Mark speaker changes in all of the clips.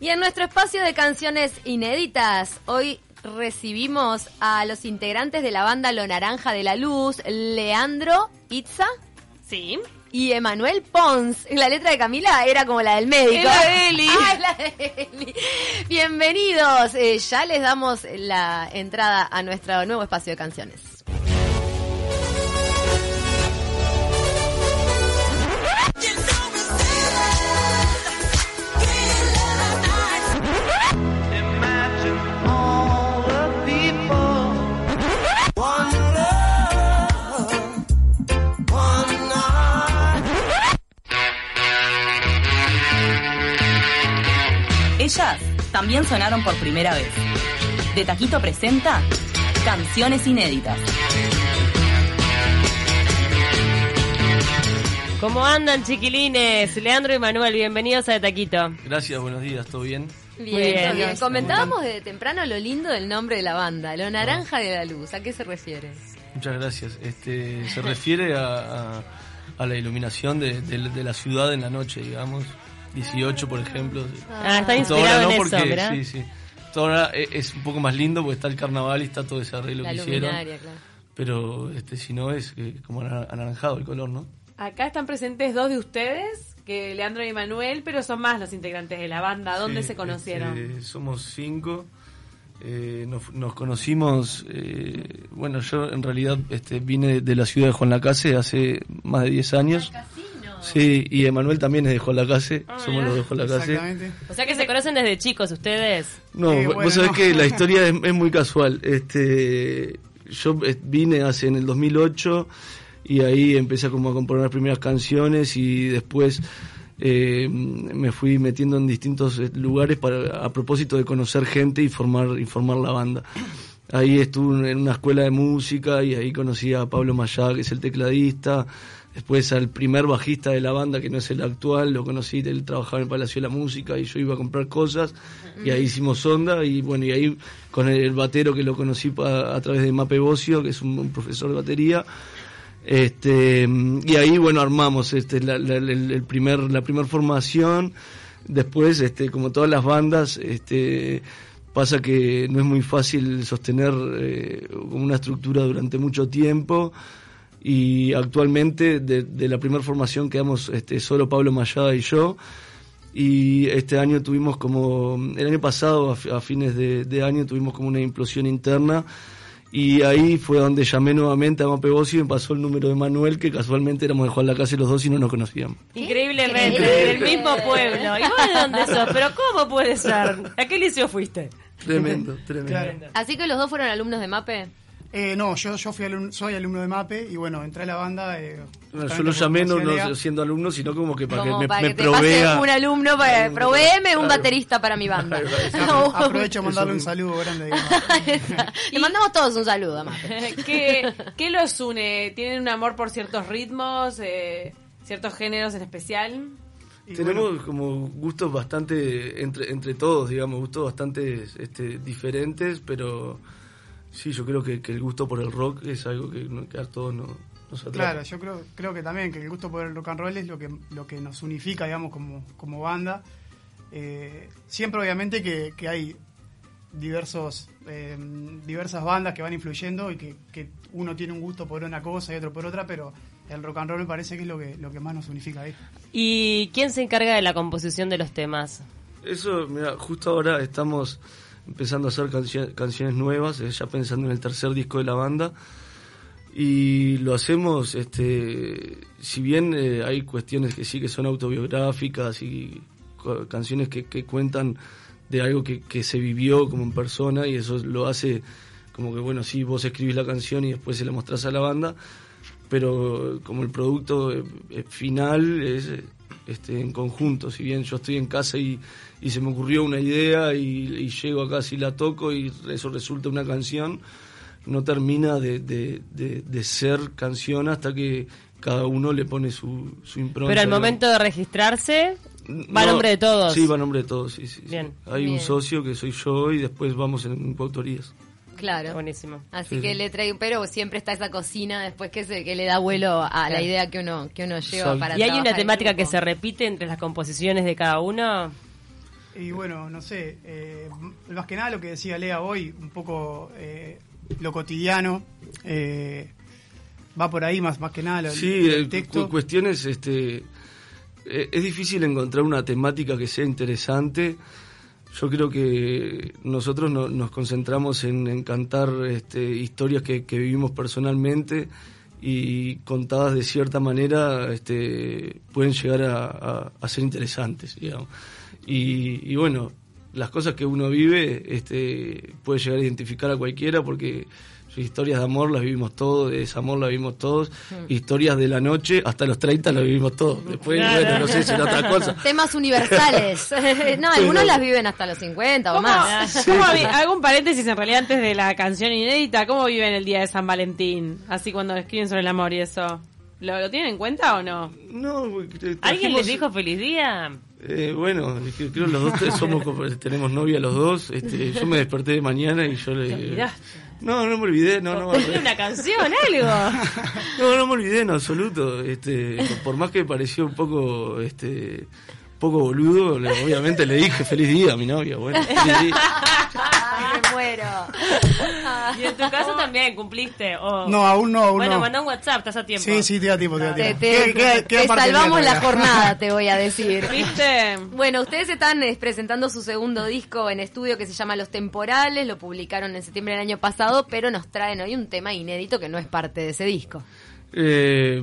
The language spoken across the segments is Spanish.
Speaker 1: Y en nuestro espacio de canciones inéditas, hoy recibimos a los integrantes de la banda Lo Naranja de la Luz, Leandro Itza.
Speaker 2: Sí.
Speaker 1: Y Emanuel Pons. La letra de Camila era como la del médico.
Speaker 2: De Eli.
Speaker 1: Ah, la de Eli. Bienvenidos. Eh, ya les damos la entrada a nuestro nuevo espacio de canciones.
Speaker 3: También sonaron por primera vez. De Taquito presenta Canciones Inéditas.
Speaker 2: ¿Cómo andan, chiquilines? Leandro y Manuel, bienvenidos a De Taquito.
Speaker 4: Gracias, buenos días, ¿todo bien?
Speaker 1: Bien,
Speaker 2: Muy bien.
Speaker 1: bien. Comentábamos desde temprano lo lindo del nombre de la banda, Lo Naranja de la Luz. ¿A qué se refiere?
Speaker 4: Muchas gracias. Este, se refiere a, a- a la iluminación de, de- de la ciudad en la noche, digamos. 18, por ejemplo.
Speaker 2: Ah, está inspirado
Speaker 4: hora no,
Speaker 2: en
Speaker 4: porque,
Speaker 2: eso, ¿verdad?
Speaker 4: sí, sí. Toda hora e- es un poco más lindo porque está el carnaval y está todo ese arreglo
Speaker 1: La
Speaker 4: que hicieron.
Speaker 1: claro.
Speaker 4: Pero este, si no es eh, como ana- anaranjado el color, ¿no?
Speaker 5: Acá están presentes dos de ustedes, que Leandro y Manuel, pero son más los integrantes de la banda. ¿Dónde
Speaker 4: Sí,
Speaker 5: se conocieron?
Speaker 4: este, somos cinco. Eh, nos, nos conocimos, eh, bueno, yo en realidad este, vine de la ciudad de Juan Lacase hace más de 10 años. Sí, y Emanuel también es de Juan Lacase, somos los de Juan Lacase.
Speaker 6: Exactamente.
Speaker 2: O sea que se conocen desde chicos ustedes.
Speaker 4: No,
Speaker 6: Eh,
Speaker 4: vos sabés
Speaker 6: no.
Speaker 4: que la historia es, es muy casual. Este, yo eh, vine hace en el 2008 y ahí empecé como a componer las primeras canciones y después eh, me fui metiendo en distintos eh, lugares para a propósito de conocer gente y formar y formar la banda. Ahí estuve en una escuela de música y ahí conocí a Pablo Mayá, que es el tecladista. Después al primer bajista de la banda, que no es el actual, lo conocí, él trabajaba en el Palacio de la Música y yo iba a comprar cosas. Y ahí hicimos onda y bueno, y ahí con el, batero que lo conocí pa- a través de Mape Bocio, que es un, profesor de batería. Este, y ahí bueno armamos este la, el, primer la primer formación después este como todas las bandas este pasa que no es muy fácil sostener eh, una estructura durante mucho tiempo y actualmente de, de la primera formación quedamos este, solo Pablo Mayada y yo y este año tuvimos como el año pasado a, fi- a fines de, de año tuvimos como una implosión interna y ahí fue donde llamé nuevamente a Mape Bossi y me pasó el número de Manuel que casualmente éramos de Juan Lacase los dos y no nos conocíamos
Speaker 2: Increíblemente,
Speaker 1: Increíble.
Speaker 2: del mismo pueblo. ¿Y vos de dónde sos? ¿Pero cómo puede ser? ¿A qué liceo fuiste?
Speaker 4: tremendo tremendo
Speaker 6: Claro.
Speaker 1: Así que los dos fueron alumnos de MAPE.
Speaker 6: Eh, no, yo, yo fui alum- soy alumno de MAPE y bueno, entré a la banda. eh,
Speaker 4: No, yo lo llamé no, no siendo alumno sino como que para
Speaker 1: Como
Speaker 4: que me,
Speaker 1: para
Speaker 4: me
Speaker 1: que te
Speaker 4: provea
Speaker 1: pase un alumno, para proveeme un baterista para mi banda.
Speaker 6: Apro- Aprovecho a mandarle un saludo grande.
Speaker 1: Le mandamos todos un saludo a Mape.
Speaker 5: ¿Qué, qué los une? ¿Tienen un amor por ciertos ritmos, eh, ciertos géneros en especial?
Speaker 6: Y
Speaker 4: Tenemos
Speaker 6: bueno,
Speaker 4: como gustos bastante, entre, entre todos, digamos, gustos bastante este, diferentes, pero sí, yo creo que, que el gusto por el rock es algo que, no- que a todos no- nos atrapa.
Speaker 6: claro, yo creo, creo que también que el gusto por el rock and roll es lo que, lo que nos unifica, digamos, como, como banda. Eh, siempre obviamente que, que hay diversos eh, diversas bandas que van influyendo y que, que uno tiene un gusto por una cosa y otro por otra, pero el rock and roll me parece que es lo que, lo que más nos unifica ahí.
Speaker 2: ¿Y quién se encarga de la composición de los temas?
Speaker 4: Eso, mira, justo ahora estamos empezando a hacer cancio- canciones nuevas, eh, ya pensando en el tercer disco de la banda. Y lo hacemos, este, si bien eh, hay cuestiones que sí que son autobiográficas y canciones que, que cuentan de algo que, que se vivió como en persona y eso lo hace como que, bueno, sí, vos escribís la canción y después se la mostrás a la banda, pero como el producto eh, final es este, en conjunto. Si bien yo estoy en casa y, y se me ocurrió una idea y, y llego acá si la toco y eso resulta una canción, no termina de, de, de- de ser canción hasta que cada uno le pone su, su impronta.
Speaker 2: Pero al momento de registrarse, va a
Speaker 4: No,
Speaker 2: nombre de todos.
Speaker 4: Sí, va a nombre de todos, sí, sí. sí.
Speaker 2: Bien.
Speaker 4: Hay
Speaker 1: Bien.
Speaker 4: un socio que soy yo y después vamos en coautorías.
Speaker 1: Claro.
Speaker 2: Buenísimo.
Speaker 1: Así
Speaker 4: Sí,
Speaker 1: que
Speaker 4: sí.
Speaker 1: le traigo, pero siempre está esa cocina después que se, que le da vuelo a la idea que uno que uno lleva
Speaker 4: Exacto.
Speaker 1: para
Speaker 2: ¿Y hay una temática que se repite entre las composiciones de cada uno?
Speaker 6: Y bueno, no sé, eh, más que nada lo que decía Lea hoy, un poco eh, lo cotidiano, eh, va por ahí más, más que nada lo,
Speaker 4: Sí,
Speaker 6: el
Speaker 4: eh,
Speaker 6: texto.
Speaker 4: cu- cuestiones, este, eh, es difícil encontrar una temática que sea interesante. Yo creo que nosotros no- nos concentramos en, en cantar este, historias que, que vivimos personalmente y contadas de cierta manera este, pueden llegar a, a- a ser interesantes, digamos. Y, y bueno, las cosas que uno vive este, puede llegar a identificar a cualquiera porque historias de amor las vivimos todos, de desamor las vivimos todos, historias de la noche hasta los 30 las vivimos todos. Después,
Speaker 2: Claro.
Speaker 4: bueno, no sé si era otra cosa.
Speaker 1: Temas universales. no, algunos las viven hasta los 50 o
Speaker 5: ¿Cómo,
Speaker 1: más.
Speaker 5: cómo vi- hago un paréntesis en realidad antes de la canción inédita. ¿Cómo viven el día de San Valentín? Así cuando escriben sobre el amor y eso. ¿Lo, lo tienen en cuenta o no?
Speaker 4: No, eh,
Speaker 2: ¿Alguien
Speaker 4: trajimos-
Speaker 2: les dijo feliz día?
Speaker 4: Eh, bueno, creo que los dos somos como- tenemos novia los dos. Este, yo me desperté de mañana y yo le. No, no me olvidé, no, no.
Speaker 2: Una canción, algo.
Speaker 4: No, no me olvidé en absoluto. Este, por más que pareció un poco, este, poco boludo, le- obviamente le dije feliz día a mi novia. Bueno, feliz día.
Speaker 1: Ay, me muero.
Speaker 2: Y en tu caso también cumpliste.
Speaker 6: No, aún no, aún
Speaker 2: Bueno,
Speaker 6: no.
Speaker 2: manda un WhatsApp, estás a tiempo.
Speaker 6: Sí, sí, te da tiempo, te da tiempo.
Speaker 1: te- salvamos la jornada, te voy a decir.
Speaker 5: ¿Viste?
Speaker 1: Bueno, ustedes están eh, presentando su segundo disco en estudio que se llama Los Temporales, lo publicaron en septiembre del año pasado, pero nos traen hoy un tema inédito que no es parte de ese disco.
Speaker 4: Eh,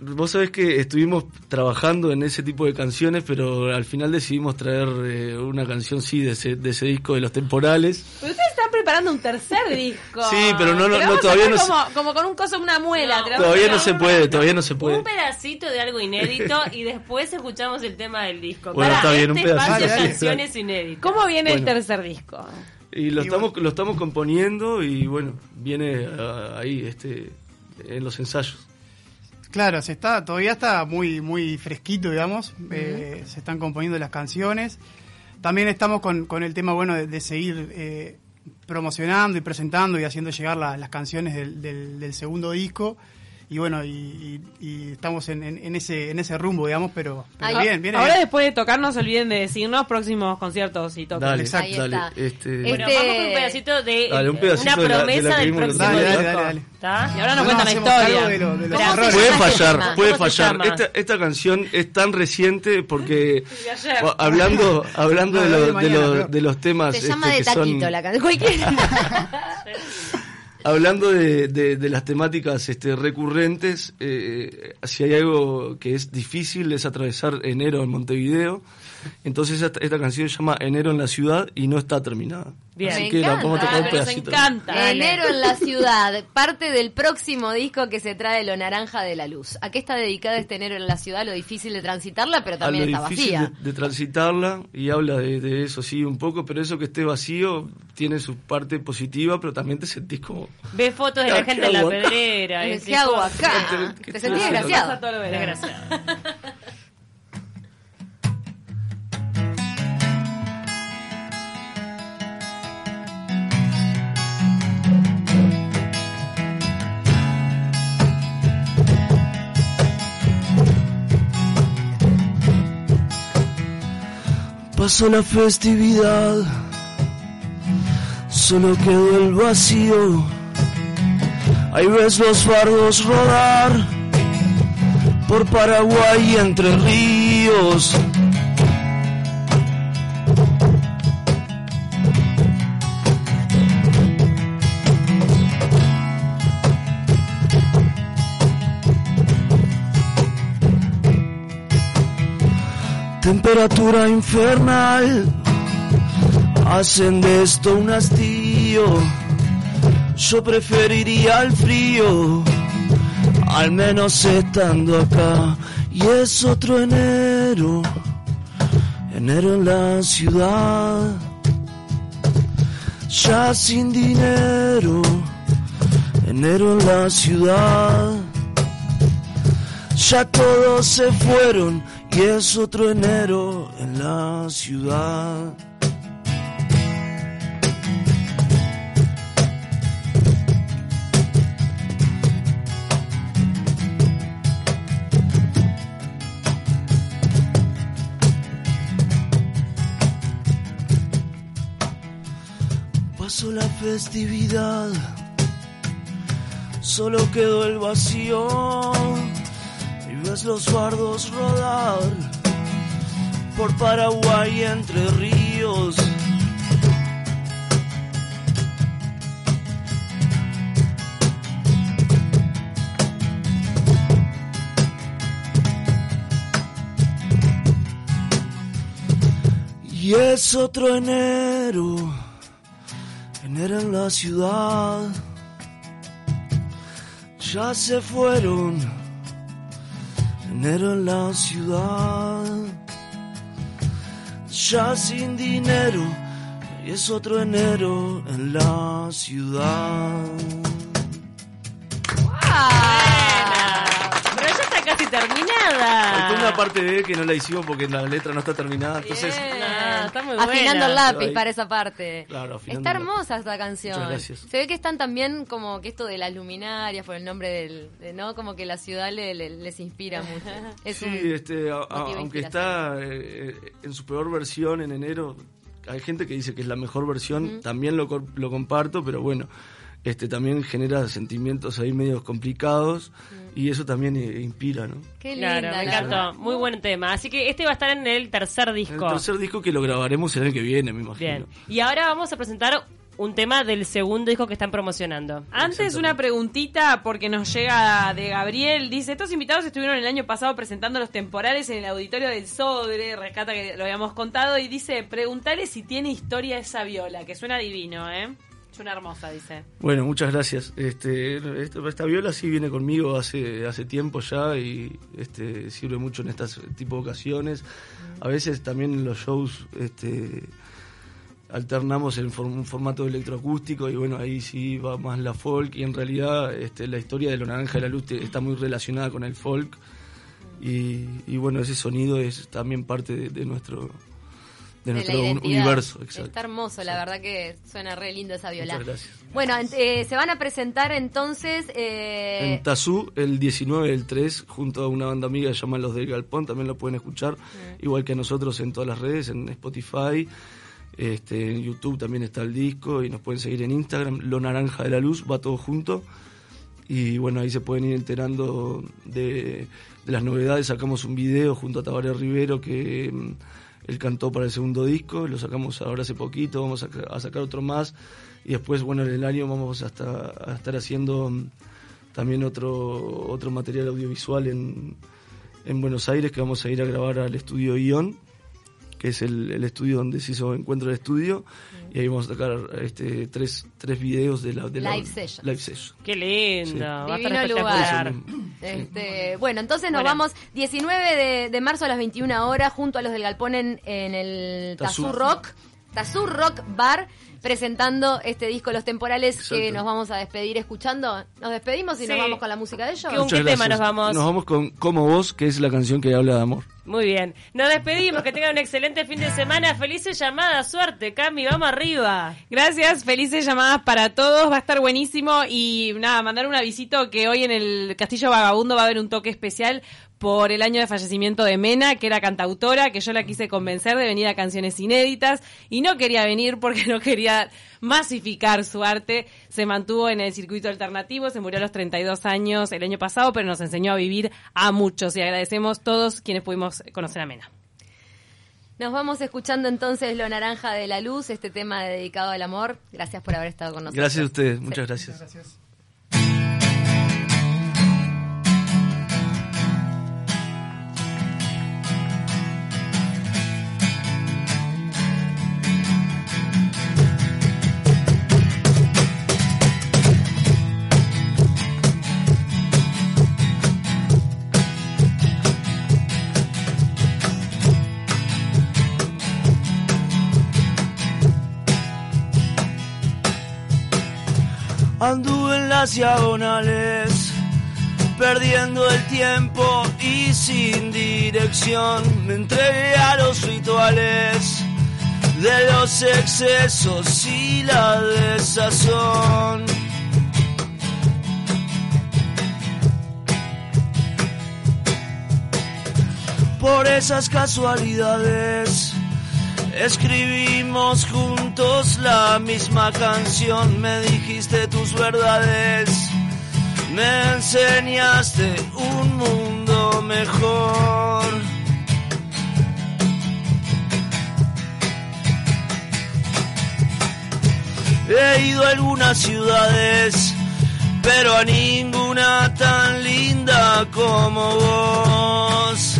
Speaker 4: vos sabés que estuvimos trabajando en ese tipo de canciones, pero al final decidimos traer eh, una canción, sí, de ese, de ese disco de los temporales.
Speaker 5: Pero ustedes preparando un tercer disco.
Speaker 4: Sí, pero no, no, todavía no se-
Speaker 5: como, como con un coso, una muela.
Speaker 2: No,
Speaker 4: Todavía no se puede, todavía no se puede.
Speaker 2: Un pedacito de algo inédito y después escuchamos el tema del disco.
Speaker 4: Bueno, está bien, un
Speaker 2: este
Speaker 4: pedacito.
Speaker 2: espacio
Speaker 6: Dale, dale,
Speaker 2: canciones inéditas.
Speaker 5: ¿Cómo viene el tercer disco?
Speaker 4: Y lo
Speaker 6: Y
Speaker 4: estamos, lo estamos componiendo y bueno, viene ah, ahí, este, en los ensayos.
Speaker 6: Claro, se está, todavía está muy, muy fresquito, digamos. Eh, se están componiendo las canciones. También estamos con, con el tema bueno de, de seguir eh, promocionando y presentando y haciendo llegar la- las canciones del, del- del segundo disco. Y bueno, y, y- y estamos en, en- en ese en ese rumbo, digamos, pero, pero bien, bien.
Speaker 5: Ahora
Speaker 6: bien.
Speaker 5: después de tocar no se olviden de decirnos próximos conciertos y todo.
Speaker 4: Dale,
Speaker 6: Exacto.
Speaker 1: Ahí
Speaker 4: dale.
Speaker 1: está.
Speaker 4: Este,
Speaker 1: Este-
Speaker 2: Bueno, vamos con un pedacito de
Speaker 4: Dale, un pedacito
Speaker 2: una
Speaker 4: de la- de la
Speaker 2: promesa del próximo disco.
Speaker 6: Dale, dale, dale.
Speaker 2: ¿Está?
Speaker 5: Y ahora nos
Speaker 6: No,
Speaker 5: cuentan la historia.
Speaker 6: de lo- de los
Speaker 1: ¿Cómo se
Speaker 6: errores.
Speaker 1: llama
Speaker 4: Puede
Speaker 1: este
Speaker 4: fallar, puede
Speaker 2: ¿Cómo se
Speaker 4: fallar. Esta, esta canción es tan reciente porque hablando hablando
Speaker 6: No,
Speaker 4: de, lo- de,
Speaker 6: mañana,
Speaker 4: lo- de los temas
Speaker 1: Se
Speaker 4: este,
Speaker 1: llama de
Speaker 4: que son-
Speaker 1: taquito la canción.
Speaker 4: Hablando de, de- de las temáticas este, recurrentes, eh, si hay algo que es difícil es atravesar enero en Montevideo. Entonces esta, esta canción se llama Enero en la ciudad y no está terminada.
Speaker 2: Bien.
Speaker 4: Así
Speaker 1: Me
Speaker 4: que la
Speaker 1: encanta.
Speaker 4: vamos a tocar un
Speaker 5: Nos
Speaker 4: pedacito.
Speaker 5: encanta. Dale.
Speaker 1: Enero en la ciudad, parte del próximo disco que se trae Lo Naranja de la Luz. ¿A qué está dedicada este enero en la ciudad? Lo difícil de transitarla, pero
Speaker 4: a
Speaker 1: también
Speaker 4: lo
Speaker 1: está
Speaker 4: difícil
Speaker 1: vacía.
Speaker 4: de, de transitarla y habla de, de eso sí un poco, pero eso que esté vacío tiene su parte positiva, pero también te sentís como
Speaker 2: Ve fotos de la
Speaker 4: ¿Qué
Speaker 2: gente en la pedrera.
Speaker 1: ¿Qué hago
Speaker 2: "Oh,
Speaker 1: acá?
Speaker 4: ¿Qué
Speaker 1: Te
Speaker 4: estoy
Speaker 1: sentís desgraciado.
Speaker 2: Desgraciado.
Speaker 4: Pasó la festividad, solo quedó el vacío. Ahí ves los fardos rodar por Paraguay entre ríos. Temperatura infernal, hacen de esto un hastío. Yo preferiría el frío, al menos estando acá. Y es otro enero, enero en la ciudad, ya sin dinero, enero en la ciudad. Ya todos se fueron y es otro enero en la ciudad. Pasó la festividad, solo quedó el vacío los fardos rodar por Paraguay entre ríos. Y es otro enero, enero en la ciudad. Ya se fueron, enero en la ciudad. Ya sin dinero, y es otro enero en la ciudad.
Speaker 2: Pero ya está casi
Speaker 4: Hay
Speaker 2: terminada.
Speaker 4: una parte B que no la hicimos porque la letra no está terminada, entonces...
Speaker 2: está muy
Speaker 1: Afinando el lápiz para esa parte.
Speaker 4: Claro,
Speaker 1: Está hermosa esta canción.
Speaker 4: Muchas gracias.
Speaker 1: Se ve que están también como que esto de las luminarias por el nombre del, de- ¿no? Como que la ciudad le- le- les inspira mucho. Es
Speaker 4: Sí, este, a- aunque está eh, en su peor versión en enero, hay gente que dice que es la mejor versión, también lo, lo comparto, pero bueno, este también genera sentimientos ahí medios complicados y eso también eh, inspira, ¿no?
Speaker 1: Qué linda.
Speaker 2: Claro, me encantó. Muy buen tema. Así que este va a estar en el tercer
Speaker 4: El
Speaker 2: disco.
Speaker 4: tercer disco que lo grabaremos el año que viene, me imagino.
Speaker 2: Bien. Y ahora vamos a presentar un tema del segundo disco que están promocionando.
Speaker 5: Antes una preguntita porque nos llega de Gabriel. Dice, estos invitados estuvieron el año pasado presentando los temporales en el auditorio del Sodre, rescata que lo habíamos contado, y dice, preguntale si tiene historia esa viola, que suena divino, ¿eh? Suena hermosa, dice.
Speaker 4: Bueno, muchas gracias. Este, esta, viola sí viene conmigo hace, hace tiempo ya y este, sirve mucho en estas tipo de ocasiones. A veces también en los shows este, alternamos en un formato electroacústico y bueno, ahí sí va más la folk y en realidad este, la historia de Lo Naranja de la Luz está muy relacionada con el folk y, y bueno, ese sonido es también parte de nuestro, de nuestro universo. Exacto.
Speaker 1: Está hermoso, la verdad que suena re lindo esa viola.
Speaker 4: Muchas gracias.
Speaker 1: Bueno, eh, se van a presentar entonces... eh,
Speaker 4: En Tazú, el 19 del 3, junto a una banda amiga que se llama Los del Galpón, también lo pueden escuchar, igual que a nosotros en todas las redes, en Spotify, este, en YouTube también está el disco y nos pueden seguir en Instagram, Lo Naranja de la Luz, va todo junto. Y bueno, ahí se pueden ir enterando de, de las novedades. Sacamos un video junto a Tabaré Rivero que mm, él cantó para el segundo disco, lo sacamos ahora hace poquito, vamos a, sacar otro más. Y después, bueno, en el año vamos a estar haciendo mm, también otro, otro material audiovisual en, en Buenos Aires que vamos a ir a grabar al estudio Ion, que es el, el estudio donde se hizo Encuentro de Estudio. Y ahí vamos a sacar este, tres, tres videos de la, de la
Speaker 1: Live sessions.
Speaker 4: live session.
Speaker 2: Qué lindo.
Speaker 4: Sí.
Speaker 2: Va a estar
Speaker 1: lugar. Este, bueno, entonces nos
Speaker 2: Bueno.
Speaker 1: vamos 19 de, de marzo a las 21 horas junto a los del Galpón en, en el
Speaker 4: Tazú.
Speaker 1: Tazú Rock, Tazú Rock Bar, presentando este disco Los Temporales que nos vamos a despedir escuchando. Nos despedimos y
Speaker 2: Sí.
Speaker 1: nos vamos con la música de ellos.
Speaker 2: ¿Con
Speaker 4: Muchas
Speaker 2: qué tema nos vamos?
Speaker 4: Nos vamos con Como Vos, que es la canción que habla de amor.
Speaker 2: Muy bien. Nos despedimos. Que tengan un excelente fin de semana. Felices llamadas. Suerte, Cami. Vamos arriba.
Speaker 5: Gracias, felices llamadas para todos, va a estar buenísimo y nada, mandar un avisito que hoy en el Castillo Vagabundo va a haber un toque especial por el año de fallecimiento de Mena, que era cantautora, que yo la quise convencer de venir a canciones inéditas y no quería venir porque no quería masificar su arte. Se mantuvo en el circuito alternativo, se murió a los 32 años el año pasado, pero nos enseñó a vivir a muchos y agradecemos todos quienes pudimos conocer a Mena.
Speaker 1: Nos vamos escuchando entonces Lo Naranja de la Luz, este tema dedicado al amor. Gracias por haber estado con nosotros.
Speaker 4: Gracias a ustedes, muchas gracias.
Speaker 6: Gracias.
Speaker 4: Anduve en las diagonales, perdiendo el tiempo y sin dirección. Me entregué a los rituales de los excesos y la desazón. Por esas casualidades escribimos juntos la misma canción, me dijiste tus verdades, me enseñaste un mundo mejor. He ido a algunas ciudades, pero a ninguna tan linda como vos.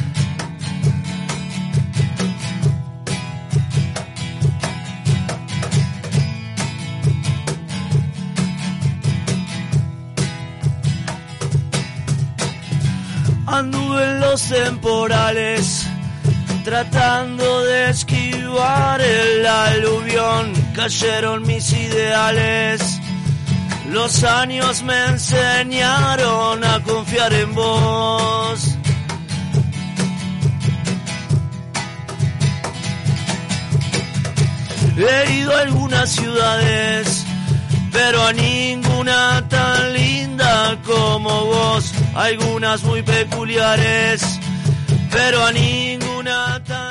Speaker 4: Anduve en los temporales tratando de esquivar el aluvión. Cayeron mis ideales. Los años me enseñaron a confiar en vos. He ido a algunas ciudades, pero a ninguna tan linda como vos algunas muy peculiares, pero a ninguna tan